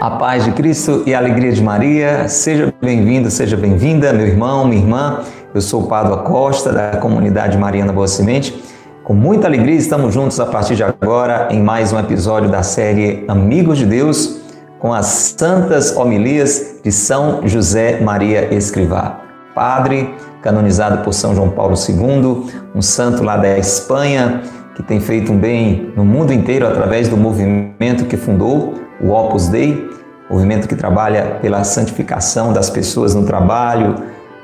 A paz de Cristo e a alegria de Maria. Seja bem-vindo, seja bem-vinda, meu irmão, minha irmã. Eu sou o Padre Costa, da comunidade Mariana Boa Semente. Com muita alegria, estamos juntos a partir de agora em mais um episódio da série Amigos de Deus, com as santas homilias de São José Maria Escrivá. Padre, canonizado por São João Paulo II, um santo lá da Espanha, que tem feito um bem no mundo inteiro através do movimento que fundou, o Opus Dei, movimento que trabalha pela santificação das pessoas no trabalho,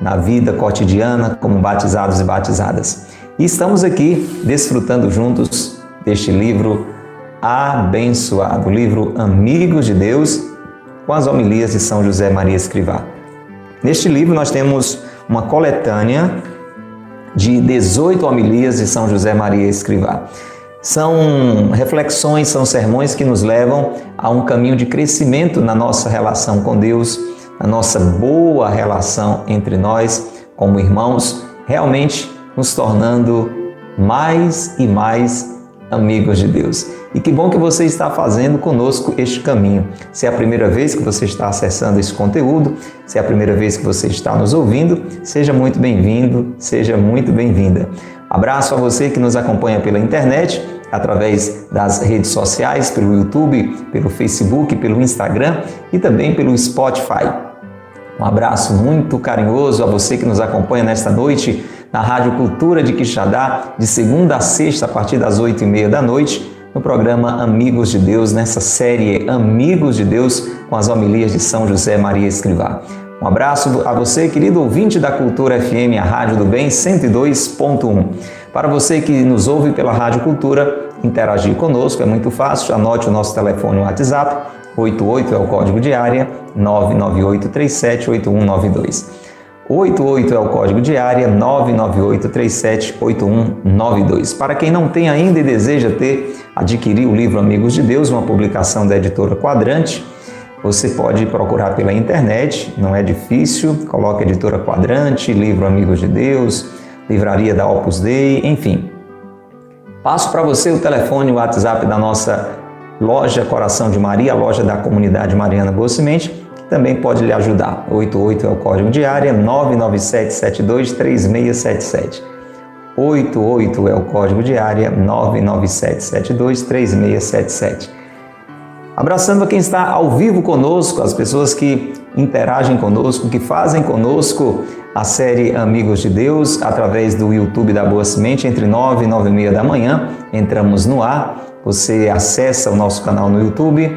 na vida cotidiana, como batizados e batizadas. E estamos aqui desfrutando juntos deste livro abençoado, o livro Amigos de Deus, com as homilias de São José Maria Escrivá. Neste livro nós temos uma coletânea de 18 homilias de São José Maria Escrivá. São reflexões, são sermões que nos levam a um caminho de crescimento na nossa relação com Deus, na nossa boa relação entre nós como irmãos, realmente nos tornando mais e mais amigos de Deus. E que bom que você está fazendo conosco este caminho. Se é a primeira vez que você está acessando esse conteúdo, se é a primeira vez que você está nos ouvindo, seja muito bem-vindo, seja muito bem-vinda. Abraço a você que nos acompanha pela internet através das redes sociais, pelo YouTube, pelo Facebook, pelo Instagram e também pelo Spotify. Um abraço muito carinhoso a você que nos acompanha nesta noite na Rádio Cultura de Quixadá, de segunda a sexta, a partir das oito e meia da noite, no programa Amigos de Deus, nessa série Amigos de Deus, com as homilias de São José Maria Escrivá. Um abraço a você, querido ouvinte da Cultura FM, a Rádio do Bem 102.1. Para você que nos ouve pela Rádio Cultura, interagir conosco é muito fácil. Anote o nosso telefone WhatsApp, 88 é o código de área, 998378192. 88 é o código de área 998378192. Para quem não tem ainda e deseja ter, adquirir o livro Amigos de Deus, uma publicação da editora Quadrante, você pode procurar pela internet, não é difícil, coloca editora Quadrante, livro Amigos de Deus, livraria da Opus Dei, enfim. Passo para você o telefone, o WhatsApp da nossa loja Coração de Maria, loja da comunidade Mariana Boa Semente, que também pode lhe ajudar. 88 é o código de área, 997723677. 88 é o código de área, 997723677. Abraçando a quem está ao vivo conosco, as pessoas que interagem conosco, que fazem conosco a série Amigos de Deus através do YouTube da Boa Semente entre 9 e 9 e meia da manhã. Entramos no ar, você acessa o nosso canal no YouTube,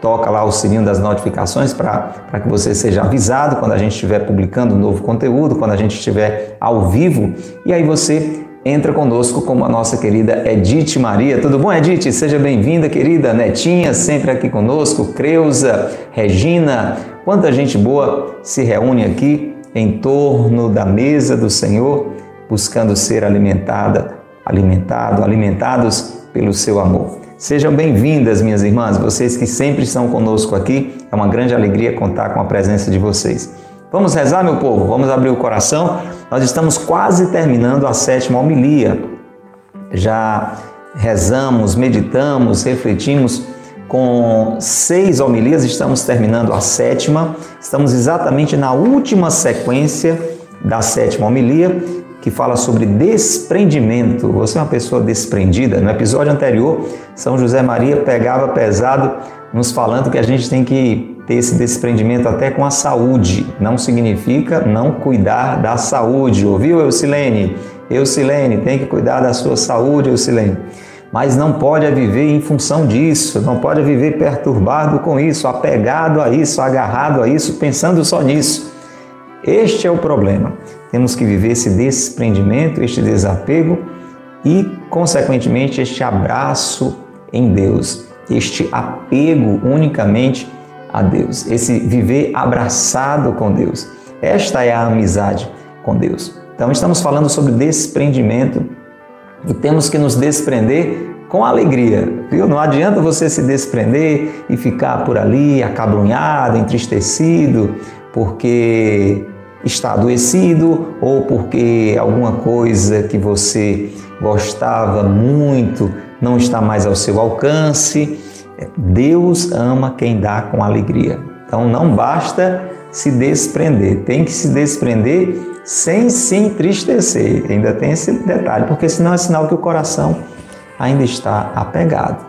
toca lá o sininho das notificações para que você seja avisado quando a gente estiver publicando novo conteúdo, quando a gente estiver ao vivo, e aí você entra conosco como a nossa querida Edith Maria. Tudo bom, Edith? Seja bem-vinda, querida Netinha, sempre aqui conosco, Creuza, Regina. Quanta gente boa se reúne aqui em torno da mesa do Senhor, buscando ser alimentada, alimentado, alimentados pelo seu amor. Sejam bem-vindas, minhas irmãs, vocês que sempre estão conosco aqui. É uma grande alegria contar com a presença de vocês. Vamos rezar, meu povo? Vamos abrir o coração. Nós estamos quase terminando a sétima homilia. Já rezamos, meditamos, refletimos com seis homilias, estamos terminando a sétima. Estamos exatamente na última sequência da sétima homilia, que fala sobre desprendimento. Você é uma pessoa desprendida. No episódio anterior, São José Maria pegava pesado nos falando que a gente tem que ter esse desprendimento até com a saúde. Não significa não cuidar da saúde. Ouviu, Eucilene? Eucilene, tem que cuidar da sua saúde, Eucilene. Mas não pode viver em função disso, não pode viver perturbado com isso, apegado a isso, agarrado a isso, pensando só nisso. Este é o problema. Temos que viver esse desprendimento, este desapego e, consequentemente, este abraço em Deus este apego unicamente a Deus, esse viver abraçado com Deus. Esta é a amizade com Deus. Então, estamos falando sobre desprendimento e temos que nos desprender com alegria, viu? Não adianta você se desprender e ficar por ali acabrunhado, entristecido, porque está adoecido ou porque alguma coisa que você gostava muito não está mais ao seu alcance. Deus ama quem dá com alegria. Então não basta se desprender, tem que se desprender sem se entristecer. Ainda tem esse detalhe, porque senão é sinal que o coração ainda está apegado.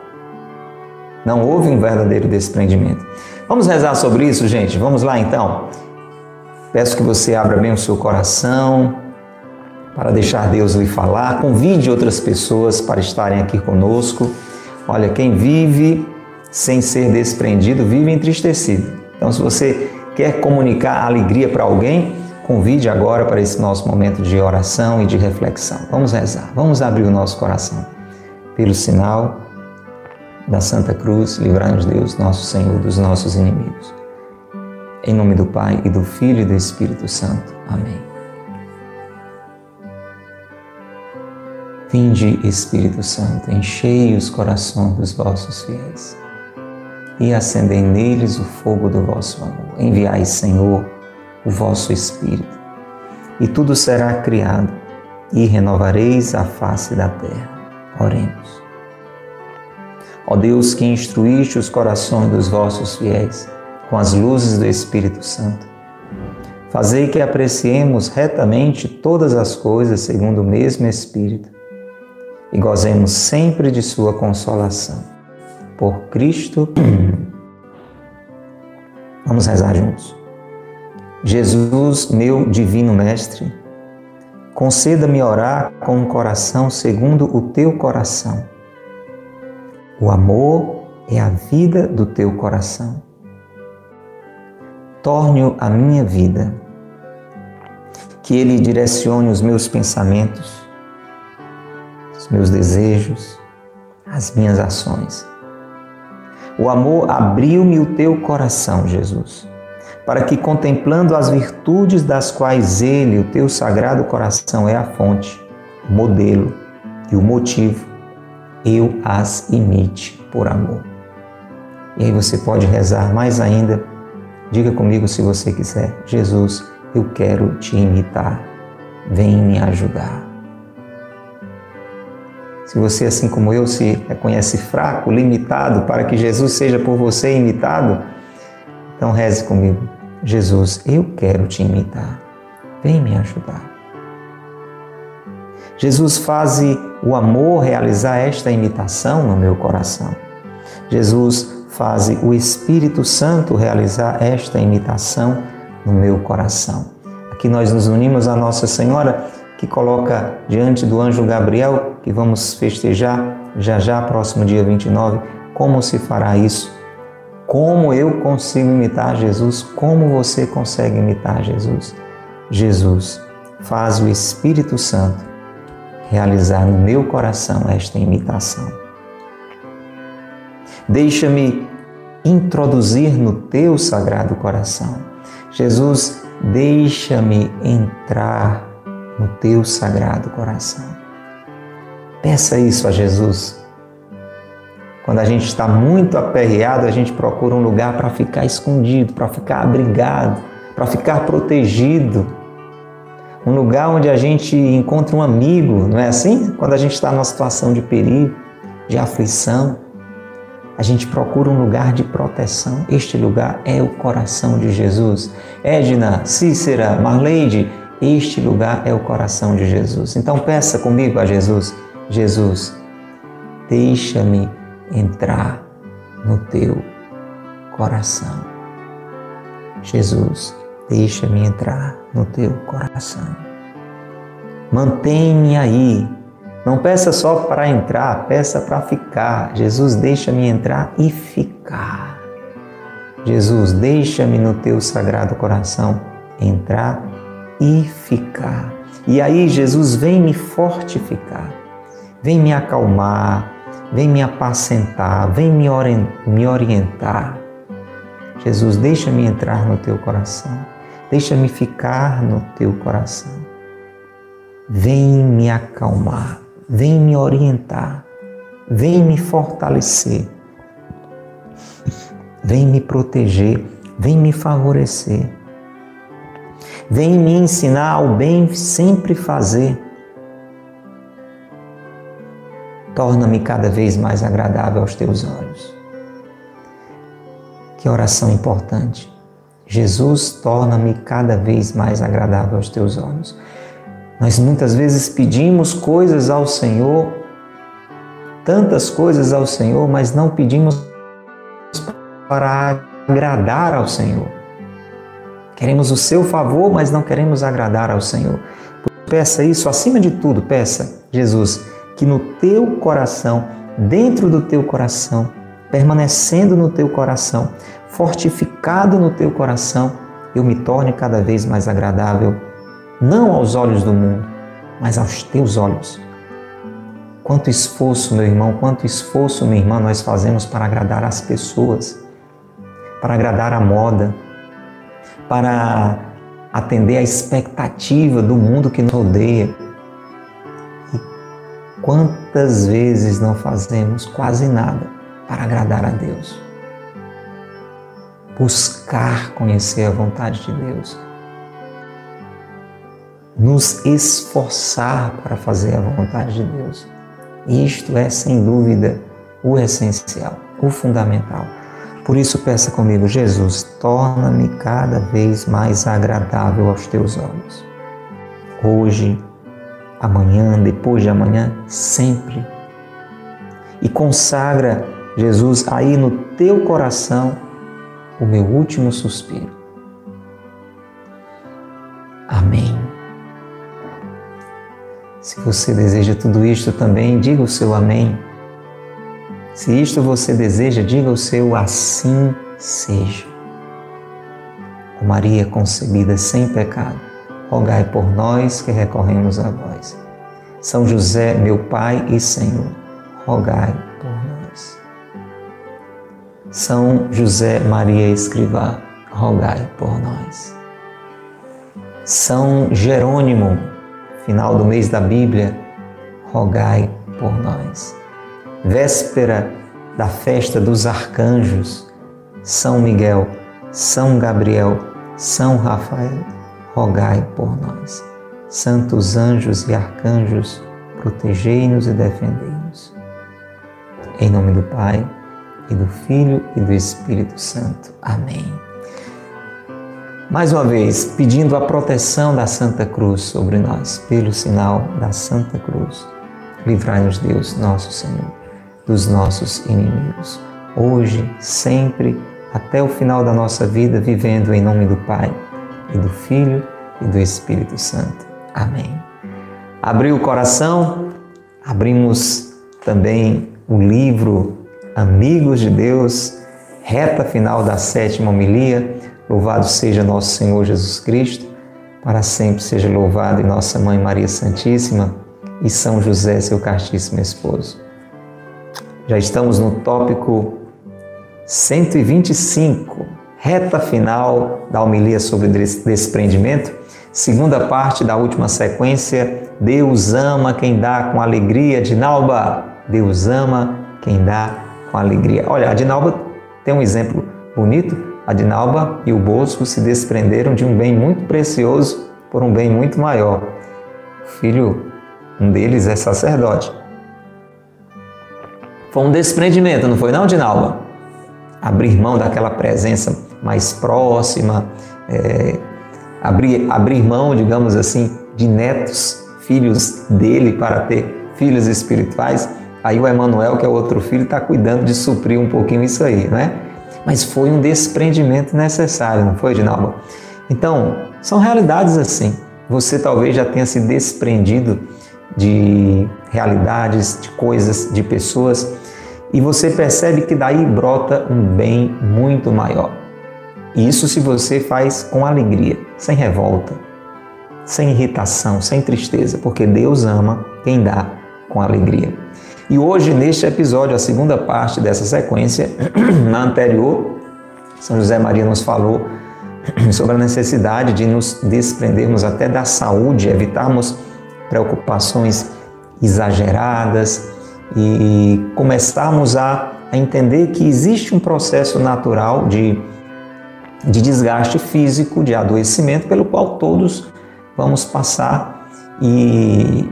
Não houve um verdadeiro desprendimento. Vamos rezar sobre isso, gente? Vamos lá então. Peço que você abra bem o seu coração para deixar Deus lhe falar. Convide outras pessoas para estarem aqui conosco. Olha, quem vive sem ser desprendido vive entristecido. Então, se você quer comunicar alegria para alguém, convide agora para esse nosso momento de oração e de reflexão. Vamos rezar, vamos abrir o nosso coração. Pelo sinal da Santa Cruz, livrai-nos Deus, nosso Senhor, dos nossos inimigos. Em nome do Pai e do Filho e do Espírito Santo. Amém. Vinde, Espírito Santo, enchei os corações dos vossos fiéis e acendei neles o fogo do vosso amor. Enviai, Senhor, o vosso Espírito, e tudo será criado, e renovareis a face da terra. Oremos. Ó Deus que instruíste os corações dos vossos fiéis com as luzes do Espírito Santo, fazei que apreciemos retamente todas as coisas segundo o mesmo Espírito e gozemos sempre de Sua consolação. Por Cristo. Vamos rezar juntos. Jesus, meu divino Mestre, conceda-me orar com um coração segundo o teu coração. O amor é a vida do teu coração. Torne-o a minha vida, que ele direcione os meus pensamentos, os meus desejos, as minhas ações. O amor abriu-me o teu coração, Jesus para que, contemplando as virtudes das quais Ele, o teu sagrado coração, é a fonte, o modelo e o motivo, eu as imite por amor. E aí você pode rezar mais ainda. Diga comigo se você quiser: Jesus, eu quero te imitar, vem me ajudar. Se você, assim como eu, se reconhece fraco, limitado, para que Jesus seja por você imitado, então reze comigo. Jesus, eu quero te imitar. Vem me ajudar. Jesus faz o amor realizar esta imitação no meu coração. Jesus faz o Espírito Santo realizar esta imitação no meu coração. Aqui nós nos unimos à Nossa Senhora, que coloca diante do anjo Gabriel, que vamos festejar já já, próximo dia 29, como se fará isso como eu consigo imitar Jesus? Como você consegue imitar Jesus? Jesus faz o Espírito Santo realizar no meu coração esta imitação. Deixa-me introduzir no teu sagrado coração. Jesus, deixa-me entrar no teu sagrado coração. Peça isso a Jesus quando a gente está muito aperreado, a gente procura um lugar para ficar escondido, para ficar abrigado, para ficar protegido. Um lugar onde a gente encontra um amigo, não é assim? Quando a gente está numa situação de perigo, de aflição, a gente procura um lugar de proteção. Este lugar é o coração de Jesus. Edna, Cícera, Marleide, este lugar é o coração de Jesus. Então peça comigo a Jesus: Jesus, deixa-me entrar no teu coração. Jesus, deixa-me entrar no teu coração. Mantém-me aí. Não peça só para entrar, peça para ficar. Jesus, deixa-me entrar e ficar. Jesus, deixa-me no teu sagrado coração entrar e ficar. E aí, Jesus, vem me fortificar, vem me acalmar, vem me apacentar, vem me, me orientar. Jesus, deixa-me entrar no teu coração, deixa-me ficar no teu coração. Vem me acalmar, vem me orientar, vem me fortalecer, vem me proteger, vem me favorecer. Vem me ensinar ao bem sempre fazer. Torna-me cada vez mais agradável aos teus olhos. Que oração importante. Jesus, torna-me cada vez mais agradável aos teus olhos. Nós muitas vezes pedimos coisas ao Senhor, tantas coisas ao Senhor, mas não pedimos para agradar ao Senhor. Queremos o seu favor, mas não queremos agradar ao Senhor. Peça isso acima de tudo, peça, Jesus, que no teu coração, dentro do teu coração, permanecendo no teu coração, fortificado no teu coração, eu me torne cada vez mais agradável, não aos olhos do mundo, mas aos teus olhos. Quanto esforço, meu irmão, quanto esforço, minha irmã, nós fazemos para agradar as pessoas, para agradar a moda, para atender a expectativa do mundo que nos rodeia. E quantas vezes não fazemos quase nada para agradar a Deus? buscar conhecer a vontade de Deus, nos esforçar para fazer a vontade de Deus. Isto é, sem dúvida, o essencial, o fundamental. Por isso, peça comigo, Jesus, torna-me cada vez mais agradável aos teus olhos. Hoje, amanhã, depois de amanhã, sempre. E consagra, Jesus, aí no teu coração o meu último suspiro. Amém. Se você deseja tudo isto também, diga o seu amém. Se isto você deseja, diga o seu assim seja. Ó Maria concebida sem pecado, rogai por nós que recorremos a vós. São José, meu Pai e Senhor, rogai por nós. São José Maria Escrivá, rogai por nós. São Jerônimo, final do mês da Bíblia, rogai por nós. Véspera da festa dos arcanjos, São Miguel, São Gabriel, São Rafael, rogai por nós. Santos anjos e arcanjos, protegei-nos e defendei-nos. Em nome do Pai, e do Filho e do Espírito Santo. Amém. Mais uma vez, pedindo a proteção da Santa Cruz sobre nós, pelo sinal da Santa Cruz. Livrai-nos, Deus, nosso Senhor, dos nossos inimigos, hoje, sempre, até o final da nossa vida, vivendo em nome do Pai e do Filho e do Espírito Santo. Amém. Abriu o coração, abrimos também o livro amigos de Deus, reta final da sétima homilia. Louvado seja nosso Senhor Jesus Cristo, para sempre seja louvado e nossa Mãe Maria Santíssima e São José, seu castíssimo esposo. Já estamos no tópico 125, reta final da homilia sobre desprendimento, segunda parte da última sequência. Deus ama quem dá com alegria de Nauba. Deus ama quem dá com alegria. Olha, a Dinalba tem um exemplo bonito. A Dinalba e o Bosco se desprenderam de um bem muito precioso por um bem muito maior. O filho, um deles é sacerdote. Foi um desprendimento, não foi não, Dinalba? Abrir mão daquela presença mais próxima, é, abrir, abrir mão, digamos assim, de netos, filhos dele para ter filhos espirituais Aí o Emanuel, que é outro filho, está cuidando de suprir um pouquinho isso aí, né? Mas foi um desprendimento necessário, não foi, Dinalba? Então, são realidades assim. Você talvez já tenha se desprendido de realidades, de coisas, de pessoas, e você percebe que daí brota um bem muito maior. Isso se você faz com alegria, sem revolta, sem irritação, sem tristeza, porque Deus ama quem dá com alegria. E hoje, neste episódio, a segunda parte dessa sequência, na anterior, São José Maria nos falou sobre a necessidade de nos desprendermos até da saúde, evitarmos preocupações exageradas e começarmos a, a entender que existe um processo natural de de desgaste físico, de adoecimento, pelo qual todos vamos passar e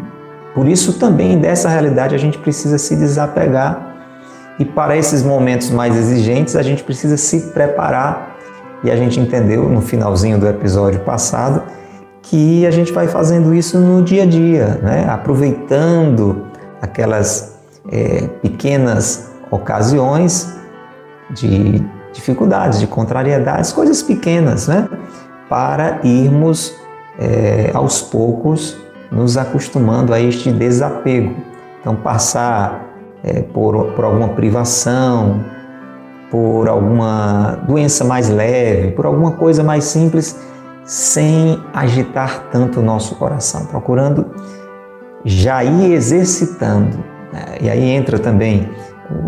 por isso também dessa realidade a gente precisa se desapegar e para esses momentos mais exigentes a gente precisa se preparar e a gente entendeu no finalzinho do episódio passado que a gente vai fazendo isso no dia a dia, né? aproveitando aquelas é, pequenas ocasiões de dificuldades, de contrariedades, coisas pequenas, né? para irmos é, aos poucos nos acostumando a este desapego. Então, passar é, por, por alguma privação, por alguma doença mais leve, por alguma coisa mais simples, sem agitar tanto o nosso coração, procurando já ir exercitando. Né? E aí entra também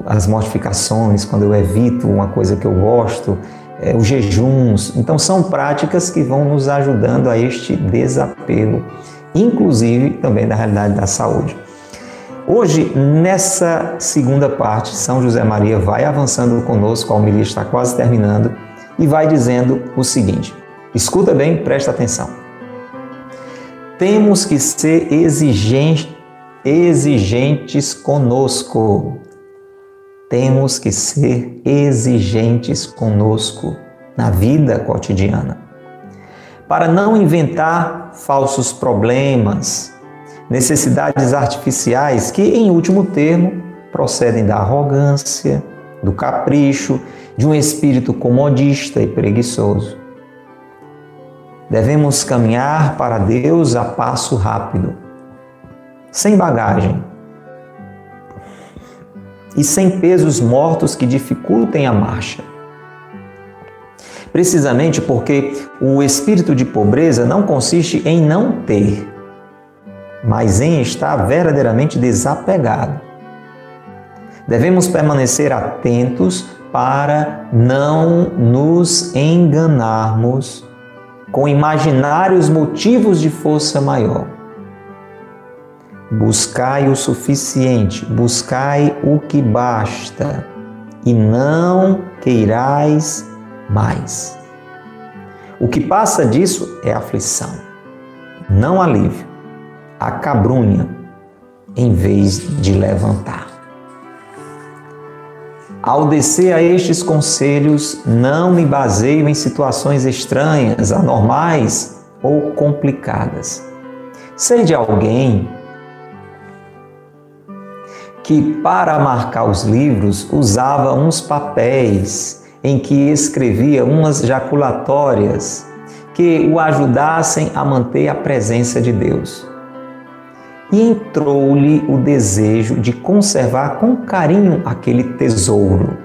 as mortificações, quando eu evito uma coisa que eu gosto, é, os jejuns. Então, são práticas que vão nos ajudando a este desapego, inclusive também da realidade da saúde. Hoje, nessa segunda parte, São José Maria vai avançando conosco, a homilia está quase terminando, e vai dizendo o seguinte: escuta bem, presta atenção. Temos que ser exigentes, exigentes conosco. Temos que ser exigentes conosco na vida cotidiana. Para não inventar falsos problemas, necessidades artificiais que, em último termo, procedem da arrogância, do capricho, de um espírito comodista e preguiçoso. Devemos caminhar para Deus a passo rápido, sem bagagem e sem pesos mortos que dificultem a marcha. Precisamente porque o espírito de pobreza não consiste em não ter, mas em estar verdadeiramente desapegado. Devemos permanecer atentos para não nos enganarmos com imaginários motivos de força maior. Buscai o suficiente, buscai o que basta, e não queirais mais. O que passa disso é aflição, não alívio acabrunha em vez de levantar. Ao descer a estes conselhos, não me baseio em situações estranhas, anormais ou complicadas. Sei de alguém que, para marcar os livros, usava uns papéis em que escrevia umas jaculatórias que o ajudassem a manter a presença de Deus e entrou-lhe o desejo de conservar com carinho aquele tesouro,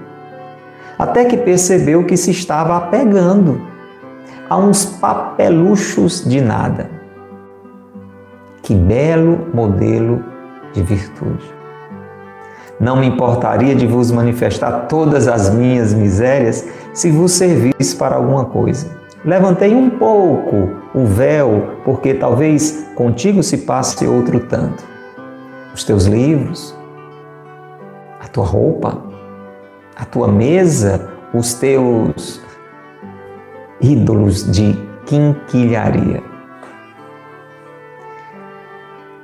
até que percebeu que se estava apegando a uns papeluchos de nada. Que belo modelo de virtude! Não me importaria de vos manifestar todas as minhas misérias se vos servisse para alguma coisa Levantei um pouco o véu, porque talvez contigo se passe outro tanto. Os teus livros, a tua roupa, a tua mesa, os teus ídolos de quinquilharia.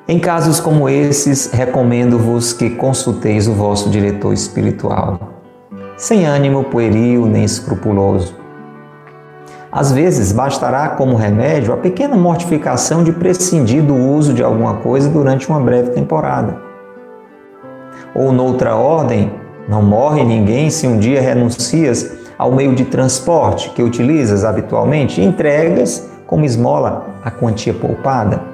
Em casos como esses, recomendo-vos que consulteis o vosso diretor espiritual, sem ânimo pueril nem escrupuloso. Às vezes bastará como remédio a pequena mortificação de prescindir do uso de alguma coisa durante uma breve temporada. Ou noutra ordem, não morre ninguém se um dia renuncias ao meio de transporte que utilizas habitualmente e entregas como esmola a quantia poupada,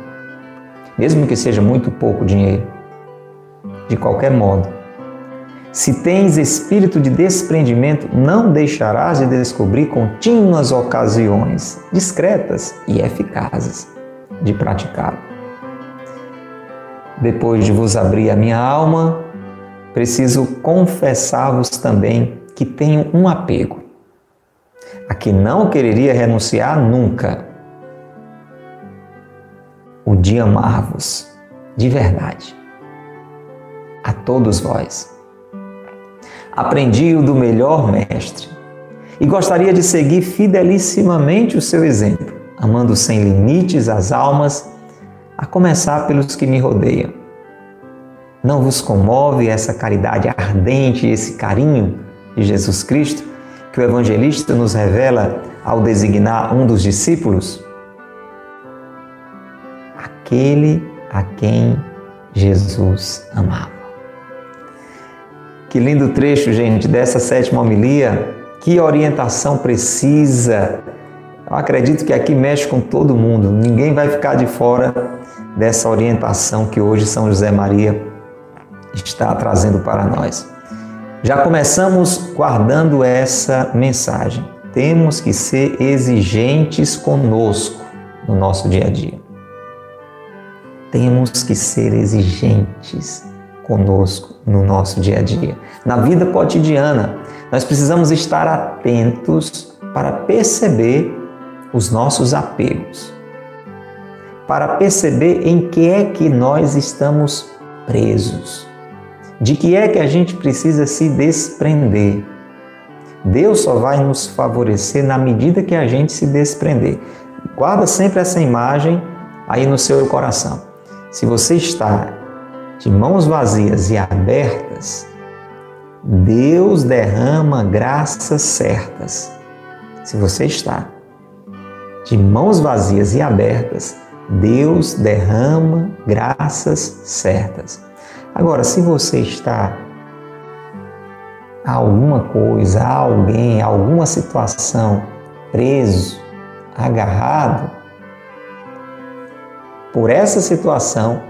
mesmo que seja muito pouco dinheiro. De qualquer modo, se tens espírito de desprendimento, não deixarás de descobrir contínuas ocasiões discretas e eficazes de praticá-lo. Depois de vos abrir a minha alma, preciso confessar-vos também que tenho um apego, a que não quereria renunciar nunca. O de amar-vos de verdade, a todos vós Aprendi-o do melhor mestre, e gostaria de seguir fidelissimamente o seu exemplo, amando sem limites as almas, a começar pelos que me rodeiam. Não vos comove essa caridade ardente, esse carinho de Jesus Cristo que o evangelista nos revela ao designar um dos discípulos? Aquele a quem Jesus amava. Que lindo trecho, gente, dessa sétima homilia. Que orientação precisa. Eu acredito que aqui mexe com todo mundo. Ninguém vai ficar de fora dessa orientação que hoje São José Maria está trazendo para nós. Já começamos guardando essa mensagem. Temos que ser exigentes conosco no nosso dia a dia. Temos que ser exigentes conosco no nosso dia a dia. Na vida cotidiana, nós precisamos estar atentos para perceber os nossos apegos, para perceber em que é que nós estamos presos, de que é que a gente precisa se desprender. Deus só vai nos favorecer na medida que a gente se desprender. Guarda sempre essa imagem aí no seu coração. Se você está de mãos vazias e abertas, Deus derrama graças certas. Se você está de mãos vazias e abertas, Deus derrama graças certas. Agora, se você está a alguma coisa, a alguém, a alguma situação preso, agarrado, por essa situação,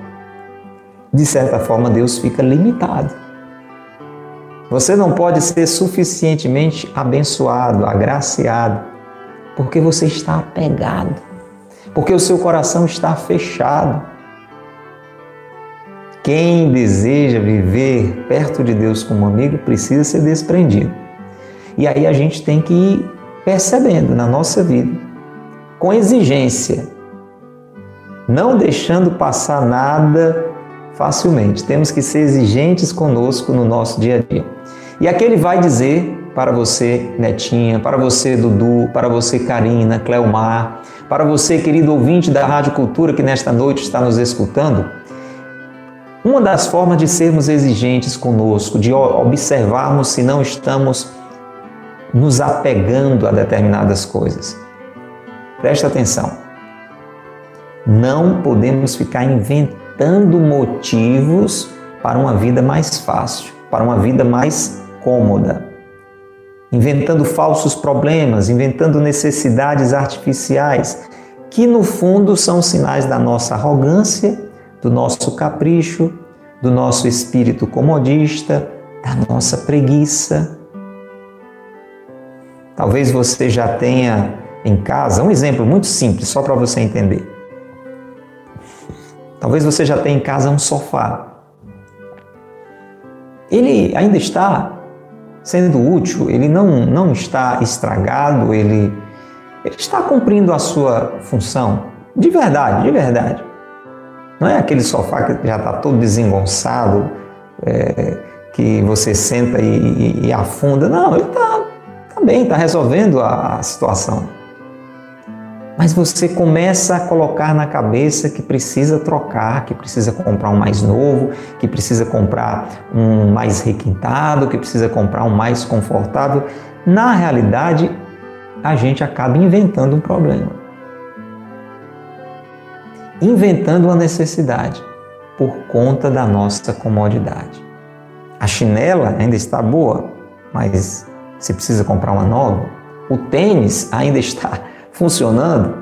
de certa forma, Deus fica limitado. Você não pode ser suficientemente abençoado, agraciado, porque você está apegado, porque o seu coração está fechado. Quem deseja viver perto de Deus como amigo precisa ser desprendido. E aí a gente tem que ir percebendo na nossa vida, com exigência, não deixando passar nada facilmente. Temos que ser exigentes conosco no nosso dia a dia. E aqui ele vai dizer para você, Netinha, para você, Dudu, para você, Karina, Cleomar, para você, querido ouvinte da Rádio Cultura que nesta noite está nos escutando, uma das formas de sermos exigentes conosco, de observarmos se não estamos nos apegando a determinadas coisas. Presta atenção. Não podemos ficar inventando motivos para uma vida mais fácil, para uma vida mais cômoda. Inventando falsos problemas, inventando necessidades artificiais, que no fundo são sinais da nossa arrogância, do nosso capricho, do nosso espírito comodista, da nossa preguiça. Talvez você já tenha em casa um exemplo muito simples, só para você entender. Talvez você já tenha em casa um sofá. Ele ainda está sendo útil, ele não, não está estragado, ele, ele está cumprindo a sua função. De verdade, de verdade. Não é aquele sofá que já está todo desengonçado, é, que você senta e, e, e, afunda. Não, ele está tá bem, está resolvendo a, a situação mas você começa a colocar na cabeça que precisa trocar, que precisa comprar um mais novo, que precisa comprar um mais requintado, que precisa comprar um mais confortável. Na realidade, a gente acaba inventando um problema. Inventando uma necessidade por conta da nossa comodidade. A chinela ainda está boa, mas você precisa comprar uma nova. O tênis ainda está funcionando,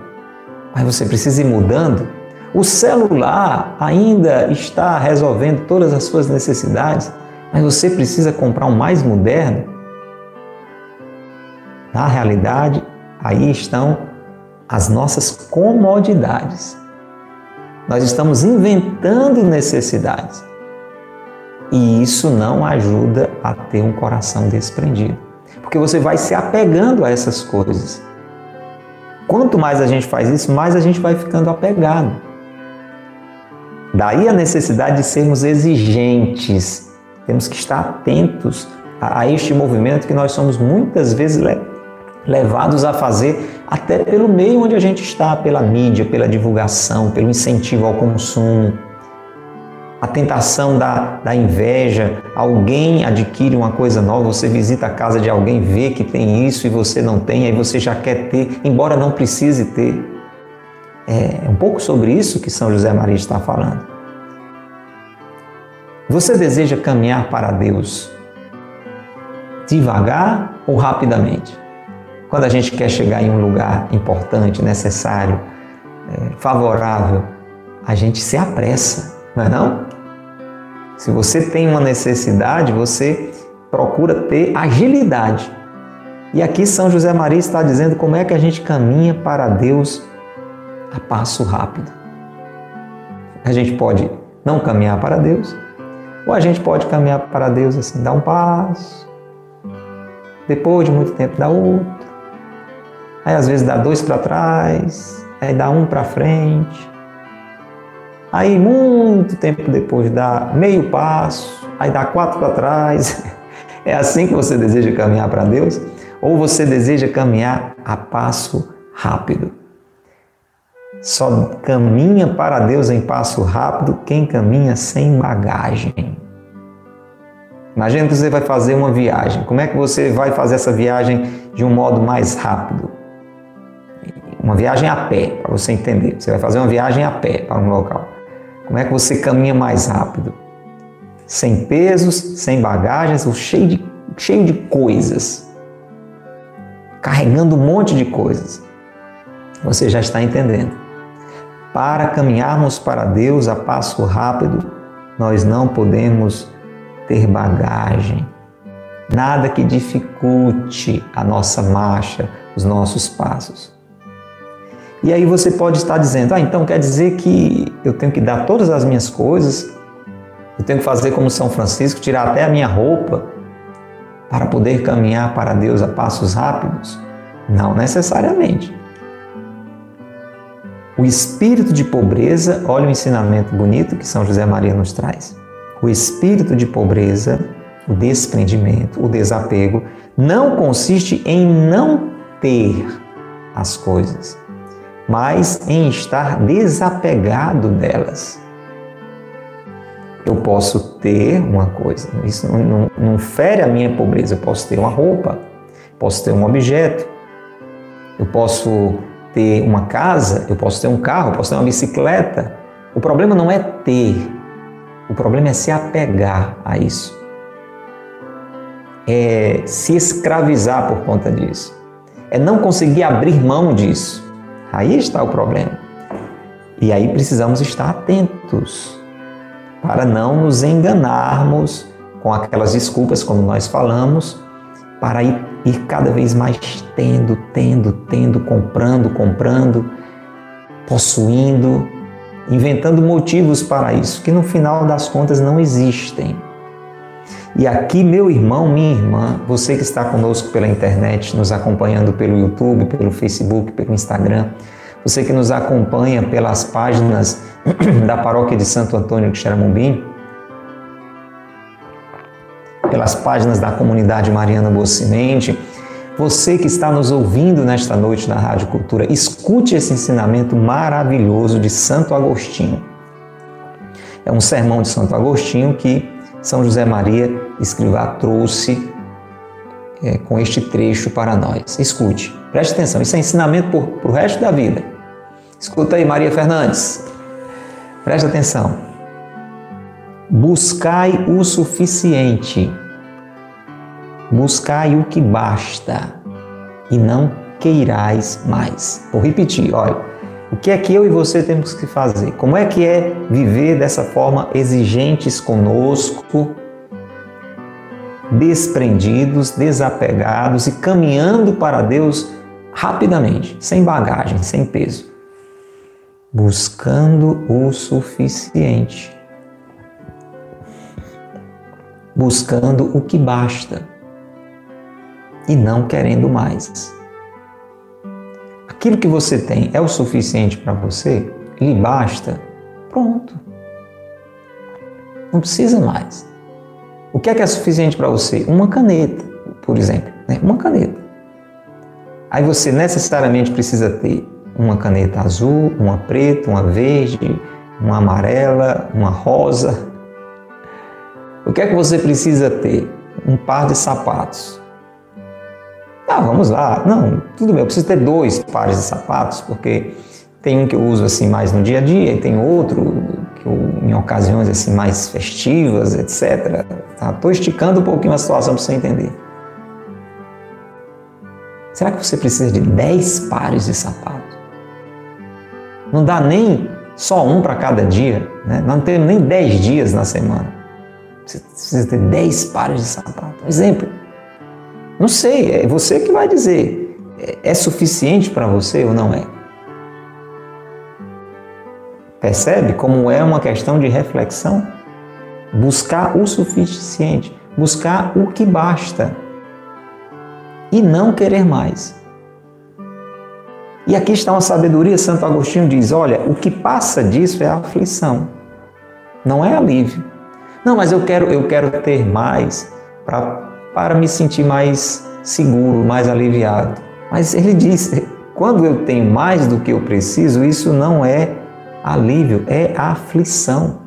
mas você precisa ir mudando. O celular ainda está resolvendo todas as suas necessidades, mas você precisa comprar um mais moderno. Na realidade, aí estão as nossas comodidades. Nós estamos inventando necessidades. E isso não ajuda a ter um coração desprendido. Porque você vai se apegando a essas coisas. Quanto mais a gente faz isso, mais a gente vai ficando apegado. Daí a necessidade de sermos exigentes. Temos que estar atentos a, este movimento que nós somos muitas vezes levados a fazer até pelo meio onde a gente está, pela mídia, pela divulgação, pelo incentivo ao consumo. A tentação da, da inveja, alguém adquire uma coisa nova, você visita a casa de alguém, vê que tem isso e você não tem, aí você já quer ter, embora não precise ter. É um pouco sobre isso que São José Maria está falando. Você deseja caminhar para Deus devagar ou rapidamente? Quando a gente quer chegar em um lugar importante, necessário, é, favorável, a gente se apressa, não é não? Se você tem uma necessidade, você procura ter agilidade. E aqui São José Maria está dizendo como é que a gente caminha para Deus a passo rápido. A gente pode não caminhar para Deus, ou a gente pode caminhar para Deus assim, dar um passo, depois de muito tempo dá outro, Aí às vezes dá dois para trás, aí dá um para frente. Aí muito tempo depois dá meio passo, aí dá quatro para trás. É assim que você deseja caminhar para Deus? Ou você deseja caminhar a passo rápido? Só caminha para Deus em passo rápido quem caminha sem bagagem. Imagina que você vai fazer uma viagem. Como é que você vai fazer essa viagem de um modo mais rápido? uma viagem a pé, para você entender. Você vai fazer uma viagem a pé para um local. Como é que você caminha mais rápido? Sem pesos, sem bagagens, cheio de, cheio de coisas. Carregando um monte de coisas. Você já está entendendo. Para caminharmos para Deus a passo rápido, nós não podemos ter bagagem. Nada que dificulte a nossa marcha, os nossos passos. E aí você pode estar dizendo: ah, então quer dizer que eu tenho que dar todas as minhas coisas, eu tenho que fazer como São Francisco, tirar até a minha roupa para poder caminhar para Deus a passos rápidos? Não necessariamente. O espírito de pobreza, olha o ensinamento bonito que São José Maria nos traz. O espírito de pobreza, o desprendimento, o desapego, não consiste em não ter as coisas, mas em estar desapegado delas. Eu posso ter uma coisa, isso não, não, não fere a minha pobreza. Eu posso ter uma roupa, posso ter um objeto, eu posso ter uma casa, eu posso ter um carro, eu posso ter uma bicicleta. O problema não é ter, o problema é se apegar a isso. É se escravizar por conta disso. É não conseguir abrir mão disso. Aí está o problema. E aí precisamos estar atentos para não nos enganarmos com aquelas desculpas, como nós falamos, para ir, ir cada vez mais tendo, tendo, tendo, comprando, comprando, possuindo, inventando motivos para isso, que no final das contas não existem. E aqui, meu irmão, minha irmã, você que está conosco pela internet, nos acompanhando pelo YouTube, pelo Facebook, pelo Instagram, você que nos acompanha pelas páginas da paróquia de Santo Antônio de Xeramumbim, pelas páginas da comunidade Mariana Boa você que está nos ouvindo nesta noite na Rádio Cultura, escute esse ensinamento maravilhoso de Santo Agostinho. É um sermão de Santo Agostinho que são José Maria Escrivá trouxe é, com este trecho para nós. Escute, preste atenção, isso é ensinamento para o resto da vida. Escuta aí, Maria Fernandes. Preste atenção. Buscai o suficiente, buscai o que basta e não queirais mais. Vou repetir, olha. O que é que eu e você temos que fazer? Como é que é viver dessa forma exigentes conosco, desprendidos, desapegados e caminhando para Deus rapidamente, sem bagagem, sem peso, buscando o suficiente, buscando o que basta. E não querendo mais aquilo que você tem é o suficiente para você, lhe basta, pronto. Não precisa mais. O que é que é suficiente para você? Uma caneta, por exemplo. Né? Uma caneta. Aí você necessariamente precisa ter uma caneta azul, uma preta, uma verde, uma amarela, uma rosa. O que é que você precisa ter? Um par de sapatos. Ah, vamos lá. Não, tudo bem, eu preciso ter dois pares de sapatos, porque tem um que eu uso assim mais no dia a dia e tem outro que eu, em ocasiões assim mais festivas, etc. Estou tá? esticando um pouquinho a situação para você entender. Será que você precisa de 10 pares de sapato? Não dá nem só um para cada dia, né? não tem nem 10 dias na semana. Você precisa ter 10 pares de sapato. Exemplo. Não sei, é você que vai dizer. É, é suficiente para você ou não é? Percebe como é uma questão de reflexão? Buscar o suficiente, buscar o que basta e não querer mais. E aqui está uma sabedoria, Santo Agostinho diz: olha, o que passa disso é aflição, não é alívio. Não, mas eu quero, eu quero ter mais pra, para me sentir mais seguro, mais aliviado. Mas ele diz: quando eu tenho mais do que eu preciso, isso não é alívio, é aflição.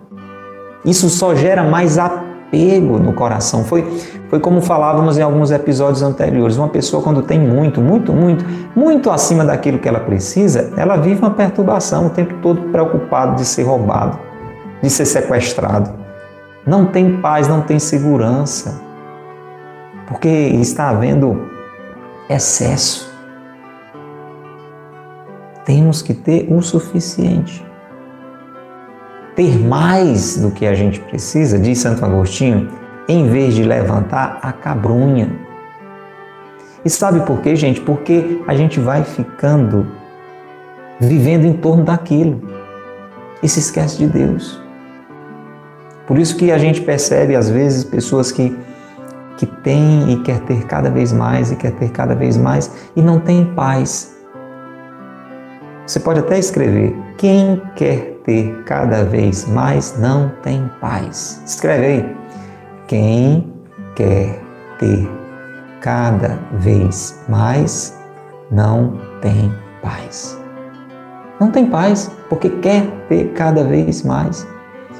Isso só gera mais apego no coração. Foi, foi como falávamos em alguns episódios anteriores. Uma pessoa, quando tem muito, muito, muito, muito acima daquilo que ela precisa, ela vive uma perturbação o tempo todo preocupado de ser roubado, de ser sequestrado. Não tem paz, não tem segurança, porque está havendo excesso. Temos que ter o suficiente ter mais do que a gente precisa, diz Santo Agostinho, em vez de levantar a cabrunha. E sabe por quê, gente? Porque a gente vai ficando vivendo em torno daquilo e se esquece de Deus. Por isso que a gente percebe às vezes pessoas que que têm e quer ter cada vez mais e quer ter cada vez mais e não tem paz. Você pode até escrever: quem quer ter cada vez mais não tem paz. Escreve aí. Quem quer ter cada vez mais não tem paz. Não tem paz porque quer ter cada vez mais.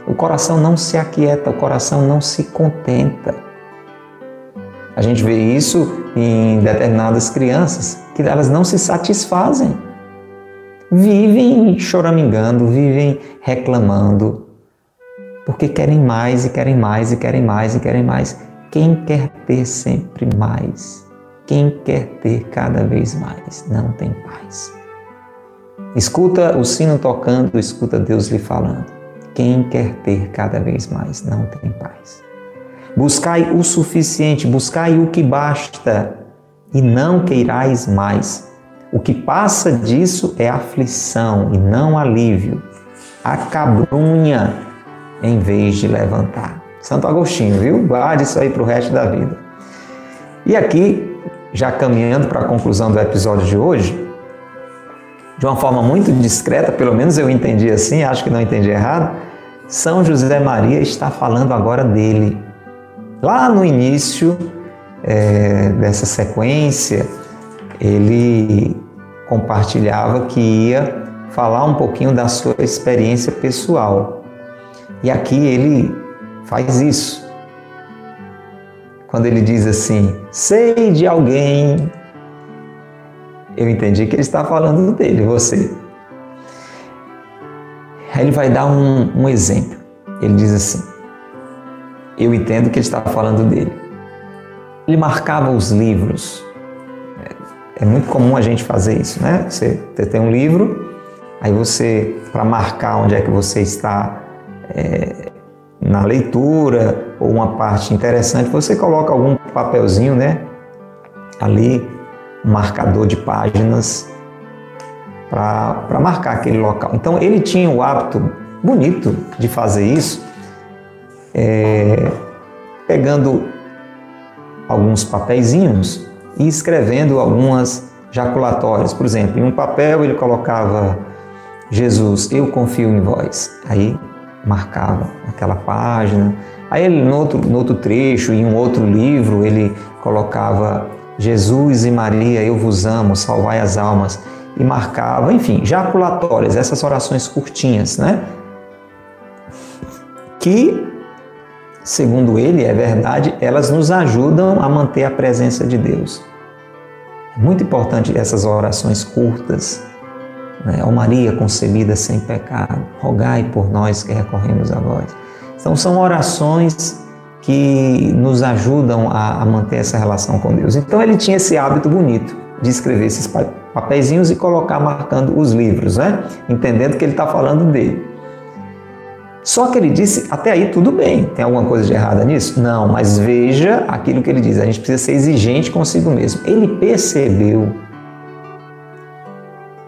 O coração não se aquieta, o coração não se contenta. A gente vê isso em determinadas crianças, que elas não se satisfazem vivem choramingando, vivem reclamando, porque querem mais e querem mais e querem mais e querem mais. Quem quer ter sempre mais, quem quer ter cada vez mais, não tem paz. Escuta o sino tocando, escuta Deus lhe falando. Quem quer ter cada vez mais, não tem paz. Buscai o suficiente, buscai o que basta, e não queirais mais o que passa disso é aflição e não alívio. A cabrunha em vez de levantar. Santo Agostinho, viu? Guarde isso aí para o resto da vida. E aqui, já caminhando para a conclusão do episódio de hoje, de uma forma muito discreta, pelo menos eu entendi assim, acho que não entendi errado, São José Maria está falando agora dele. Lá no início é, dessa sequência, ele compartilhava que ia falar um pouquinho da sua experiência pessoal. E aqui ele faz isso. Quando ele diz assim: sei de alguém, eu entendi que ele está falando dele, você. Aí ele vai dar um, um exemplo. Ele diz assim: eu entendo que ele está falando dele. Ele marcava os livros é muito comum a gente fazer isso, né? Você, tem um livro, aí você, para marcar onde é que você está é, na leitura ou uma parte interessante, você coloca algum papelzinho, né? Ali, um marcador de páginas para marcar aquele local. Então ele tinha o hábito bonito de fazer isso, é, pegando alguns papeizinhos e escrevendo algumas jaculatórias. Por exemplo, em um papel ele colocava Jesus, eu confio em vós. Aí marcava aquela página. Aí ele, no outro, no outro trecho, em um outro livro, ele colocava Jesus e Maria, eu vos amo, salvai as almas. E marcava, enfim, jaculatórias, essas orações curtinhas, né? Que, segundo ele, é verdade, elas nos ajudam a manter a presença de Deus. É muito importante essas orações curtas. Né? Ó Maria concebida sem pecado, rogai por nós que recorremos a vós. Então, são orações que nos ajudam a, a, manter essa relação com Deus. Então ele tinha esse hábito bonito de escrever esses papeizinhos e colocar marcando os livros, né? Entendendo que ele está falando dele. Só que ele disse, até aí tudo bem, tem alguma coisa de errada nisso? Não, mas veja aquilo que ele diz, a gente precisa ser exigente consigo mesmo. Ele percebeu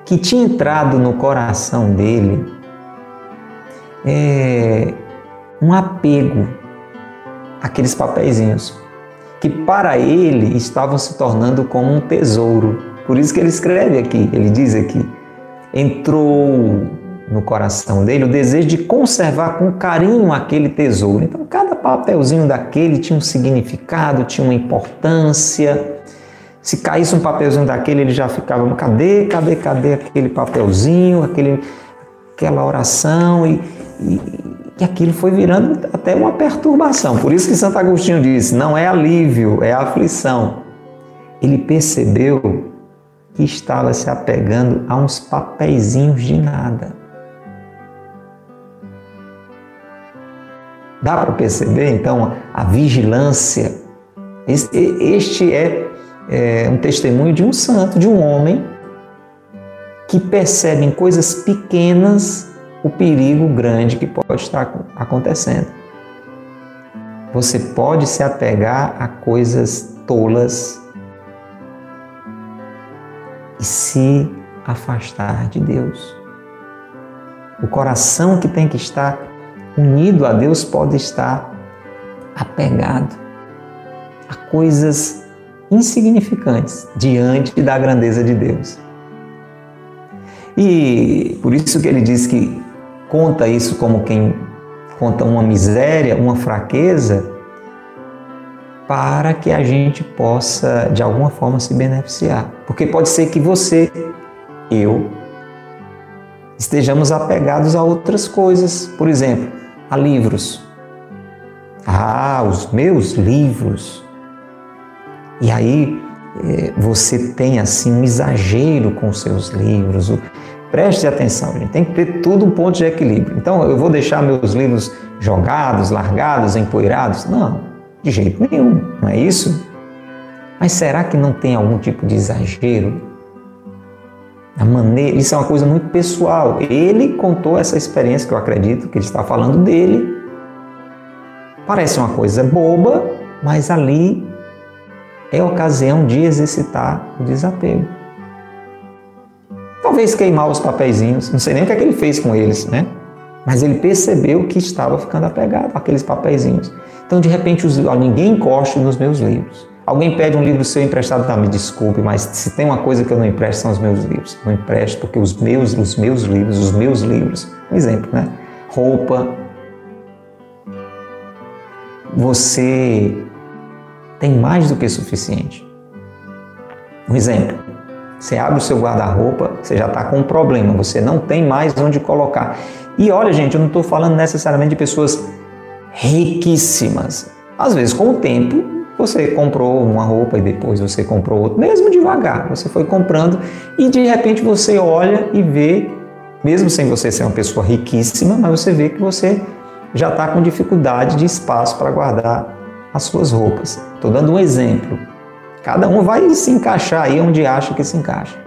que tinha entrado no coração dele é, um apego aqueles papeizinhos, que para ele estavam se tornando como um tesouro. Por isso que ele escreve aqui, ele diz aqui: entrou no coração dele o desejo de conservar com carinho aquele tesouro. Então, cada papelzinho daquele tinha um significado, tinha uma importância. Se caísse um papelzinho daquele, ele já ficava, cadê, cadê, cadê aquele papelzinho, aquele, aquela oração? E, e, e aquilo foi virando até uma perturbação. Por isso que Santo Agostinho disse: não é alívio, é aflição. Ele percebeu que estava se apegando a uns papeizinhos de nada. Dá para perceber, então, a vigilância. Este é, é um testemunho de um santo, de um homem que percebe em coisas pequenas o perigo grande que pode estar acontecendo. Você pode se apegar a coisas tolas e se afastar de Deus. O coração que tem que estar unido a Deus pode estar apegado a coisas insignificantes diante da grandeza de Deus. E por isso que ele diz que conta isso como quem conta uma miséria, uma fraqueza, para que a gente possa de alguma forma se beneficiar. Porque pode ser que você, eu, estejamos apegados a outras coisas, por exemplo, a livros. Ah, os meus livros. E aí eh, você tem assim um exagero com seus livros. Preste atenção, gente. Tem que ter tudo um ponto de equilíbrio. Então, eu vou deixar meus livros jogados, largados, empoeirados? Não, de jeito nenhum. Não é isso? Mas será que não tem algum tipo de exagero? A maneira, isso é uma coisa muito pessoal. Ele contou essa experiência que eu acredito que ele está falando dele. Parece uma coisa boba, mas ali é ocasião de exercitar o desapego. Talvez queimar os papeizinhos, não sei nem o que, é que ele fez com eles, né? Mas ele percebeu que estava ficando apegado àqueles papeizinhos. Então, de repente, ninguém encosta nos meus livros. Alguém pede um livro seu emprestado, tá, me desculpe, mas se tem uma coisa que eu não empresto são os meus livros. Não empresto porque os meus, os meus livros, os meus livros, um exemplo, né? Roupa. Você tem mais do que suficiente. Um exemplo. Você abre o seu guarda-roupa, você já está com um problema, você não tem mais onde colocar. E olha, gente, eu não estou falando necessariamente de pessoas riquíssimas. Às vezes, com o tempo, você comprou uma roupa e depois você comprou outra, mesmo devagar, você foi comprando e de repente você olha e vê, mesmo sem você ser uma pessoa riquíssima, mas você vê que você já está com dificuldade de espaço para guardar as suas roupas. Estou dando um exemplo. Cada um vai se encaixar aí onde acha que se encaixa.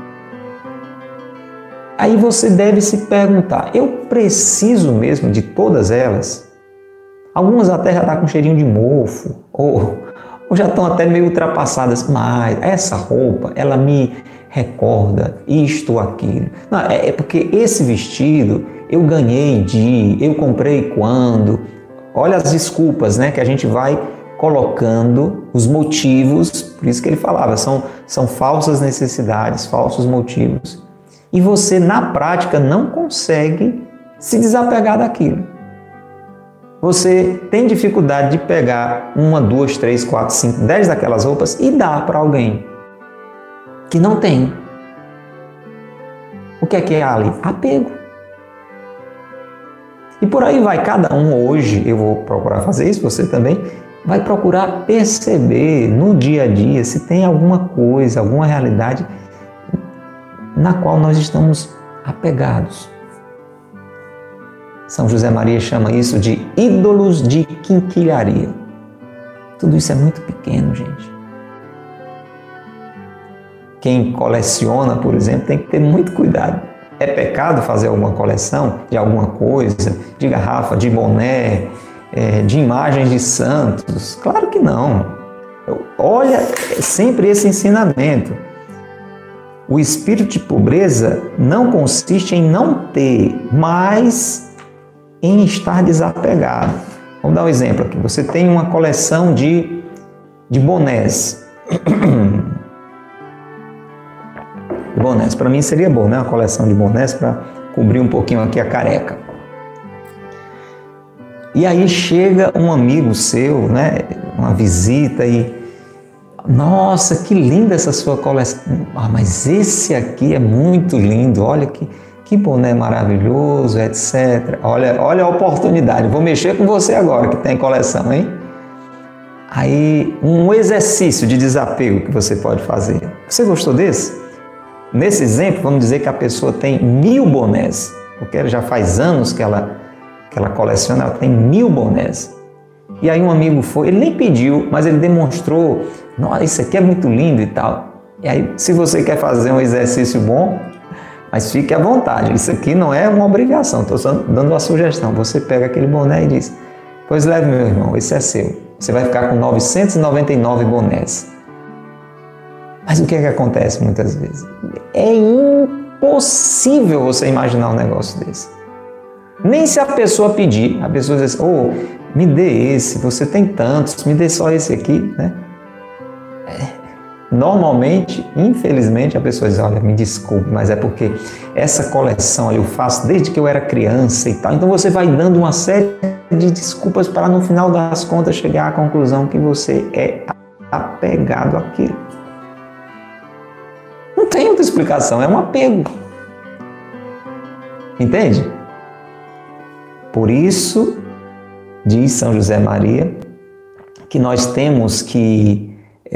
Aí você deve se perguntar: eu preciso mesmo de todas elas? Algumas até já tá com cheirinho de mofo, ou, ou já estão até meio ultrapassadas, mas essa roupa, ela me recorda isto ou aquilo. Não, é, é porque esse vestido eu ganhei de, eu comprei quando. Olha as desculpas né, que a gente vai colocando os motivos, por isso que ele falava, são, são falsas necessidades, falsos motivos. E você, na prática, não consegue se desapegar daquilo. Você tem dificuldade de pegar uma, duas, três, quatro, cinco, dez daquelas roupas e dar para alguém. que não tem. O que é que é ali? Apego. E por aí vai, cada um hoje, eu vou procurar fazer isso, você também, vai procurar perceber no dia a dia se tem alguma coisa, alguma realidade na qual nós estamos apegados. São José Maria chama isso de ídolos de quinquilharia. Tudo isso é muito pequeno, gente. Quem coleciona, por exemplo, tem que ter muito cuidado. É pecado fazer alguma coleção de alguma coisa, de garrafa, de boné, é, de imagens de santos? Claro que não. Olha sempre esse ensinamento. O espírito de pobreza não consiste em não ter, mas em estar desapegado. Vamos dar um exemplo aqui. Você tem uma coleção de, de bonés. bonés. Para mim seria bom, né? Uma coleção de bonés para cobrir um pouquinho aqui a careca. E aí chega um amigo seu, né? Uma visita e nossa, que linda essa sua coleção. Ah, mas esse aqui é muito lindo. Olha que, que boné maravilhoso, etc. Olha, olha a oportunidade. Vou mexer com você agora que tem coleção, hein? Aí, um exercício de desapego que você pode fazer. Você gostou desse? Nesse exemplo, vamos dizer que a pessoa tem mil bonés, porque já faz anos que ela, que ela coleciona, ela tem mil bonés. E aí um amigo foi, ele nem pediu, mas ele demonstrou, nossa, isso aqui é muito lindo e tal. E aí, se você quer fazer um exercício bom, mas fique à vontade, isso aqui não é uma obrigação, estou só dando uma sugestão. Você pega aquele boné e diz, pois leve meu irmão, esse é seu. Você vai ficar com 999 bonés. Mas o que é que acontece muitas vezes? É impossível você imaginar um negócio desse. Nem se a pessoa pedir, a pessoa diz, oh, me dê esse, você tem tantos, me dê só esse aqui, né? É. Normalmente, infelizmente, a pessoa diz, olha, me desculpe, mas é porque essa coleção eu faço desde que eu era criança e tal. Então você vai dando uma série de desculpas para no final das contas chegar à conclusão que você é apegado àquilo. Não tem outra explicação, é um apego. Entende? Por isso diz São José Maria, que nós temos que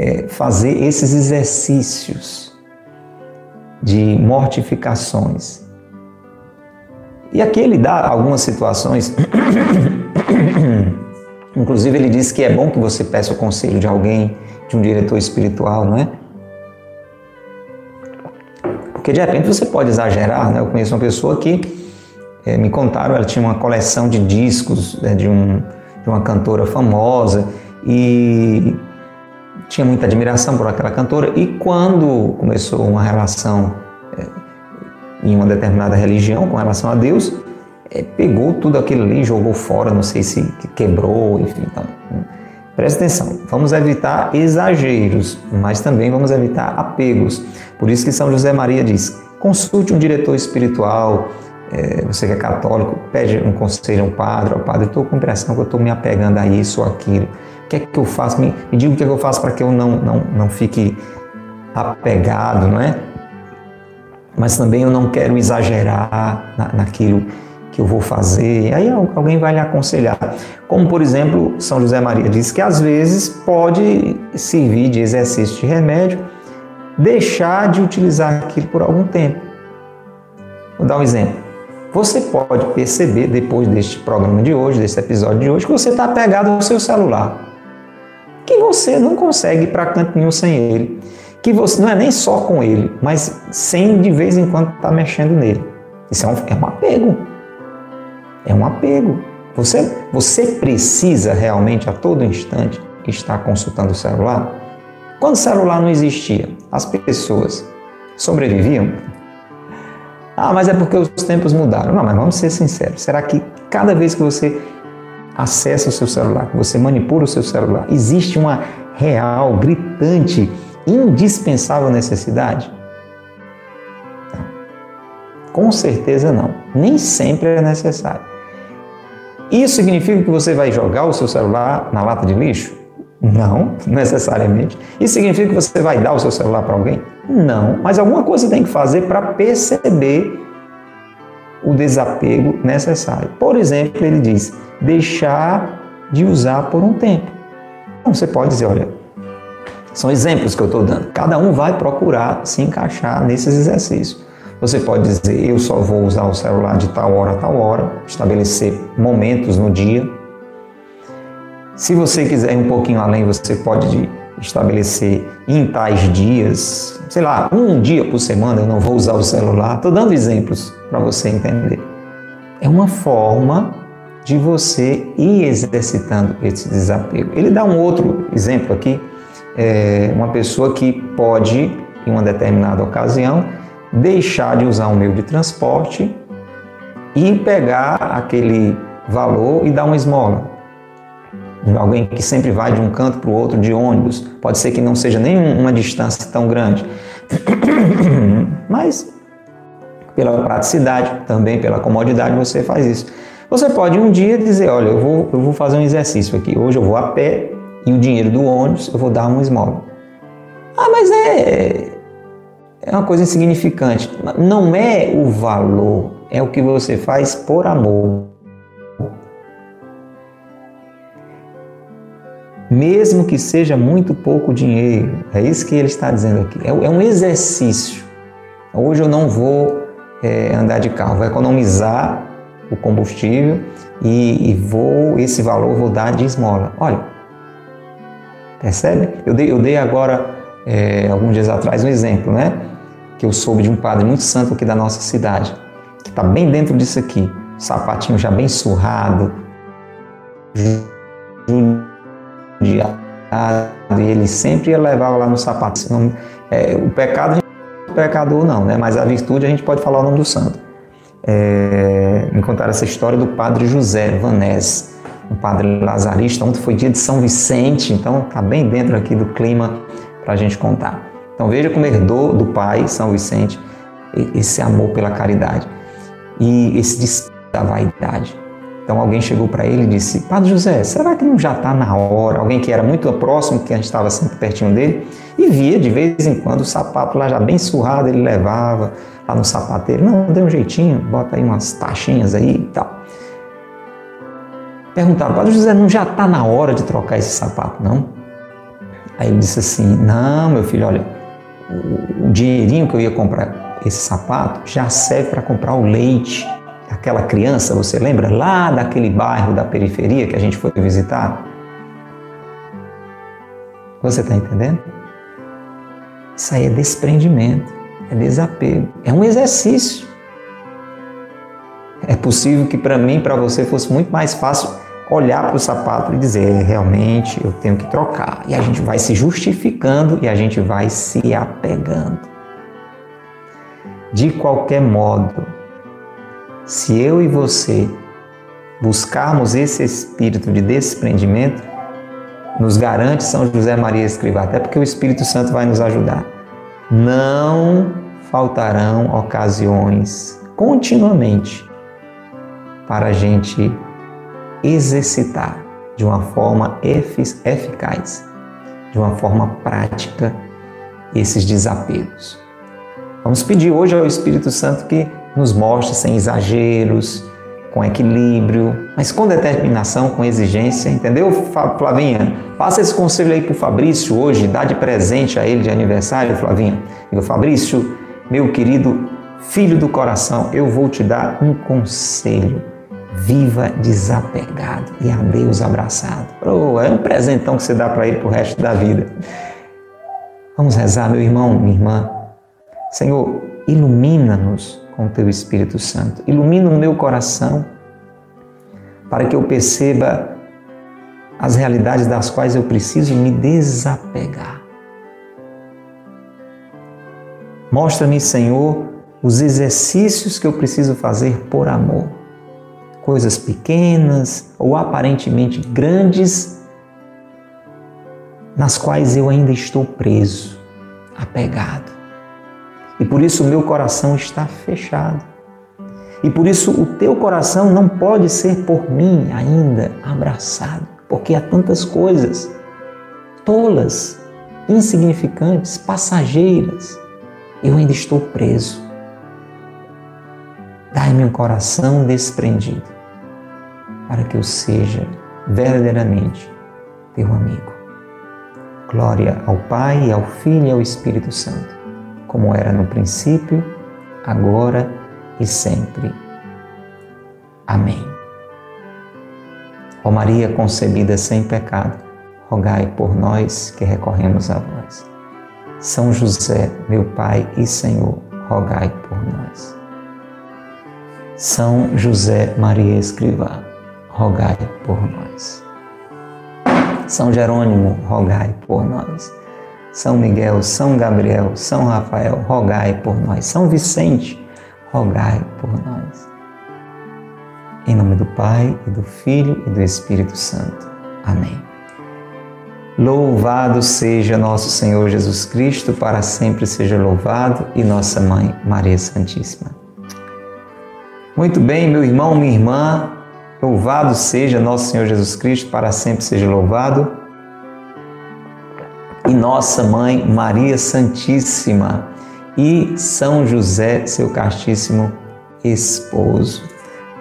é, fazer esses exercícios de mortificações. E aqui ele dá algumas situações, inclusive ele diz que é bom que você peça o conselho de alguém, de um diretor espiritual, não é? Porque de repente você pode exagerar, né? Eu conheço uma pessoa que é, me contaram, ela tinha uma coleção de discos né, de, um, de uma cantora famosa e tinha muita admiração por aquela cantora. E quando começou uma relação é, em uma determinada religião com relação a Deus, é, pegou tudo aquilo ali, jogou fora, não sei se quebrou, enfim. Então, preste atenção, vamos evitar exageros, mas também vamos evitar apegos. Por isso que São José Maria diz: consulte um diretor espiritual, é, você que é católico, pede um conselho a um padre, ao padre, estou com impressão que eu estou me apegando a isso ou aquilo. Que é que eu faço? Me, me diga o que, é que eu faço para que eu não, não, não fique apegado, não é? Mas também eu não quero exagerar na, naquilo que eu vou fazer. Aí alguém vai lhe aconselhar. Como, por exemplo, São José Maria diz que às vezes pode servir de exercício de remédio deixar de utilizar aquilo por algum tempo. Vou dar um exemplo. Você pode perceber depois deste programa de hoje, desse episódio de hoje, que você está apegado ao seu celular. Que você não consegue ir para canto nenhum sem ele. Que você não é nem só com ele, mas sem de vez em quando estar tá mexendo nele. Isso é um, é um apego. É um apego. Você, você precisa realmente a todo instante estar consultando o celular? Quando o celular não existia, as pessoas sobreviviam? Ah, mas é porque os tempos mudaram. Não, mas vamos ser sinceros. Será que cada vez que você acessa o seu celular, que você manipula o seu celular, existe uma real, gritante, indispensável necessidade? Não. Com certeza não. Nem sempre é necessário. Isso significa que você vai jogar o seu celular na lata de lixo? Não, necessariamente. Isso significa que você vai dar o seu celular para alguém? Não, mas alguma coisa tem que fazer para perceber o desapego necessário. Por exemplo, ele diz: deixar de usar por um tempo. Então você pode dizer: olha, são exemplos que eu estou dando. Cada um vai procurar se encaixar nesses exercícios. Você pode dizer: eu só vou usar o celular de tal hora a tal hora, estabelecer momentos no dia. Se você quiser ir um pouquinho além, você pode estabelecer em tais dias, sei lá, um dia por semana eu não vou usar o celular. Estou dando exemplos para você entender. É uma forma de você ir exercitando esse desapego. Ele dá um outro exemplo aqui, é uma pessoa que pode, em uma determinada ocasião, deixar de usar um meio de transporte e pegar aquele valor e dar uma esmola alguém que sempre vai de um canto para o outro de ônibus. Pode ser que não seja nem uma distância tão grande, mas pela praticidade, também pela comodidade, você faz isso. Você pode um dia dizer: Olha, eu vou, eu vou fazer um exercício aqui. Hoje eu vou a pé e o dinheiro do ônibus eu vou dar uma esmola. Ah, mas é, é uma coisa insignificante. Não é o valor, é o que você faz por amor. Mesmo que seja muito pouco dinheiro. É isso que ele está dizendo aqui. É, é um exercício. Hoje eu não vou é, andar de carro, vou economizar o combustível e, e, vou esse valor vou dar de esmola. Olha, percebe? Eu dei, eu dei agora é, alguns dias atrás um exemplo, né? Que eu soube de um padre muito santo aqui da nossa cidade, que está bem dentro disso aqui, sapatinho já bem surrado, e ele sempre levar lá no sapato. Não, é, o pecado, não é pecador não, né? mas a virtude a gente pode falar o nome do santo. É, me contaram essa história do padre José Vanés, um padre lazarista. Ontem foi dia de São Vicente, então está bem dentro aqui do clima para a gente contar. Então veja como herdou do pai, São Vicente, esse amor pela caridade e esse despego da vaidade. Então alguém chegou para ele e disse: Padre José, será que não já está na hora? Alguém que era muito próximo, que a gente estava sempre pertinho dele, e via de vez em quando o sapato lá já bem surrado, ele levava lá no sapateiro. Não, dê um jeitinho, bota aí umas taxinhas aí e tal. Perguntaram, Padre José, não já está na hora de trocar esse sapato, não? Aí ele disse assim: Não, meu filho, olha, o dinheirinho que eu ia comprar esse sapato já serve para comprar o leite aquela criança, você lembra? Lá daquele bairro da periferia que a gente foi visitar? Você está entendendo? Isso aí é desprendimento, é desapego, é um exercício. É possível que para mim, para você, fosse muito mais fácil olhar para o sapato e dizer: é, realmente eu tenho que trocar. E a gente vai se justificando e a gente vai se apegando. De qualquer modo, se eu e você buscarmos esse espírito de desprendimento, nos garante São José Maria Escrivá, até porque o Espírito Santo vai nos ajudar. Não faltarão ocasiões continuamente para a gente exercitar de uma forma eficaz, de uma forma prática, esses desapegos. Vamos pedir hoje ao Espírito Santo que nos mostre sem exageros, com equilíbrio, mas com determinação, com exigência, entendeu, Flavinha? Passa esse conselho aí para o Fabrício hoje, dá de presente a ele de aniversário, Flavinha. Digo, Fabrício, meu querido filho do coração, eu vou te dar um conselho. Viva desapegado e a Deus abraçado. Oh, é um presentão que você dá para ele para o resto da vida. Vamos rezar, meu irmão, minha irmã. Senhor, ilumina-nos com teu Espírito Santo. Ilumina o meu coração para que eu perceba as realidades das quais eu preciso me desapegar. Mostra-me, Senhor, os exercícios que eu preciso fazer por amor. Coisas pequenas ou aparentemente grandes, nas quais eu ainda estou preso, apegado. E por isso o meu coração está fechado. E por isso o teu coração não pode ser por mim ainda abraçado, porque há tantas coisas tolas, insignificantes, passageiras, eu ainda estou preso. Dai-me um coração desprendido, para que eu seja verdadeiramente teu amigo. Glória ao Pai, ao Filho e ao Espírito Santo, como era no princípio, agora e sempre. Amém. Ó Maria concebida sem pecado, rogai por nós que recorremos a vós. São José, meu Pai e Senhor, rogai por nós. São José Maria Escrivá, rogai por nós. São Jerônimo, rogai por nós. São Miguel, São Gabriel, São Rafael, rogai por nós. São Vicente, rogai por nós. Em nome do Pai, e do Filho e do Espírito Santo. Amém. Louvado seja nosso Senhor Jesus Cristo, para sempre seja louvado, e nossa Mãe Maria Santíssima. Muito bem, meu irmão, minha irmã, louvado seja nosso Senhor Jesus Cristo, para sempre seja louvado, nossa Mãe Maria Santíssima, e São José, seu castíssimo esposo.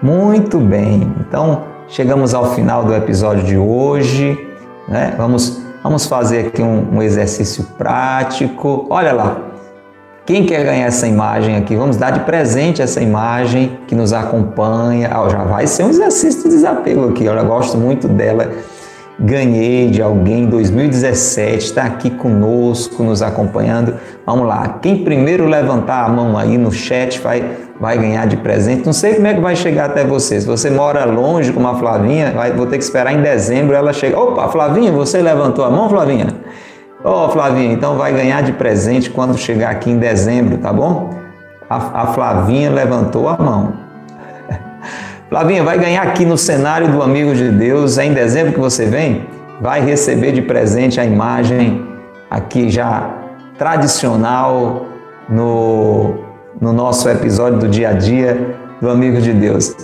Muito bem, então chegamos ao final do episódio de hoje. Né? Vamos, vamos fazer aqui um, um exercício prático. Olha lá, quem quer ganhar essa imagem aqui? Vamos dar de presente essa imagem que nos acompanha. Ah, já vai ser um exercício de desapego aqui. Eu gosto muito dela. Ganhei de alguém em 2017, está aqui conosco, nos acompanhando. Vamos lá. Quem primeiro levantar a mão aí no chat vai vai ganhar de presente. Não sei como é que vai chegar até você. Se você mora longe como a Flavinha, vai, vou ter que esperar em dezembro ela chega. Opa, Flavinha, você levantou a mão, Flavinha? Ô, oh, Flavinha, então vai ganhar de presente quando chegar aqui em dezembro, tá bom? A, a Flavinha levantou a mão. Flavinha, vai ganhar aqui no cenário do Amigo de Deus. É em dezembro que você vem? Vai receber de presente a imagem aqui já tradicional no no nosso episódio do dia a dia do Amigo de Deus.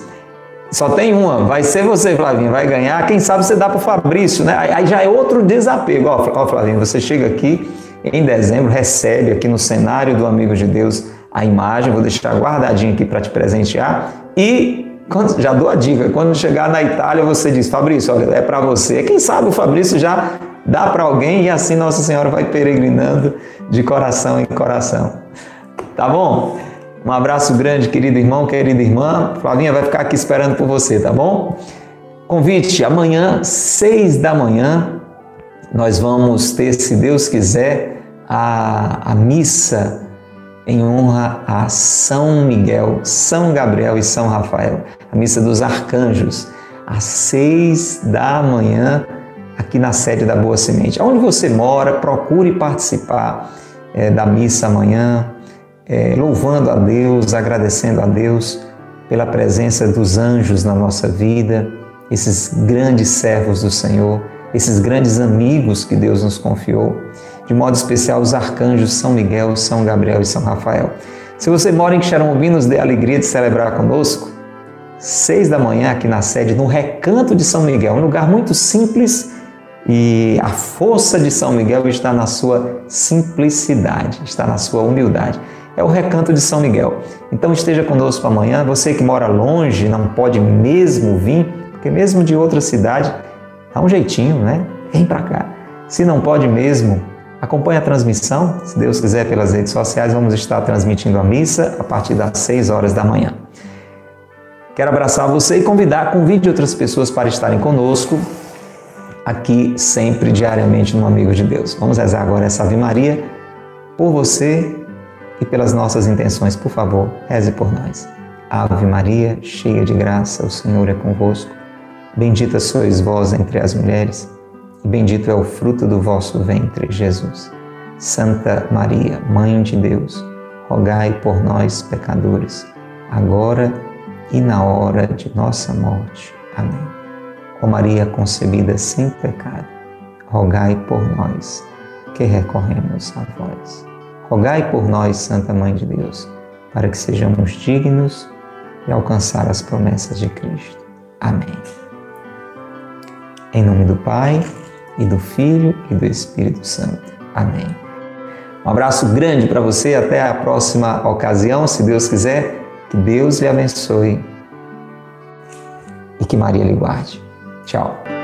Só tem uma, vai ser você, Flavinho, vai ganhar. Quem sabe você dá para o Fabrício, né? Aí já é outro desapego. Ó, ó, Flavinho, você chega aqui em dezembro, recebe aqui no cenário do Amigo de Deus a imagem, vou deixar guardadinho aqui para te presentear. E quando, já dou a dica, quando chegar na Itália, você diz, Fabrício, olha, é para você. Quem sabe o Fabrício já dá para alguém e assim Nossa Senhora vai peregrinando de coração em coração. Tá bom? Um abraço grande, querido irmão, querida irmã. Flavinha vai ficar aqui esperando por você, tá bom? Convite, amanhã, seis da manhã, nós vamos ter, se Deus quiser, a, a missa em honra a São Miguel, São Gabriel e São Rafael, a missa dos arcanjos, às seis da manhã, aqui na sede da Boa Semente. Onde você mora, procure participar é, da missa amanhã é, louvando a Deus, agradecendo a Deus pela presença dos anjos na nossa vida, esses grandes servos do Senhor, esses grandes amigos que Deus nos confiou, de modo especial os arcanjos São Miguel, São Gabriel e São Rafael. Se você mora em Xeramobim, nos dê a alegria de celebrar conosco, seis da manhã aqui na sede, no Recanto de São Miguel, um lugar muito simples e a força de São Miguel está na sua simplicidade, está na sua humildade é o recanto de São Miguel. Então esteja conosco amanhã. Você que mora longe, não pode mesmo vir, porque mesmo de outra cidade, dá um jeitinho, né? Vem para cá. Se não pode mesmo, acompanhe a transmissão. Se Deus quiser, pelas redes sociais, vamos estar transmitindo a missa a partir das 6 horas da manhã. Quero abraçar você e convidar, convide outras pessoas para estarem conosco aqui sempre, diariamente, no Amigo de Deus. Vamos rezar agora essa Ave Maria por você e pelas nossas intenções, por favor, reze por nós. Ave Maria, cheia de graça, o Senhor é convosco. Bendita sois vós entre as mulheres, bendito é o fruto do vosso ventre, Jesus. Santa Maria, Mãe de Deus, rogai por nós, pecadores, agora e na hora de nossa morte. Amém. Ó Maria concebida sem pecado, rogai por nós que recorremos a vós. Rogai por nós, Santa Mãe de Deus, para que sejamos dignos de alcançar as promessas de Cristo. Amém. Em nome do Pai, e do Filho e do Espírito Santo. Amém. Um abraço grande para você, até a próxima ocasião, se Deus quiser. Que Deus lhe abençoe e que Maria lhe guarde. Tchau.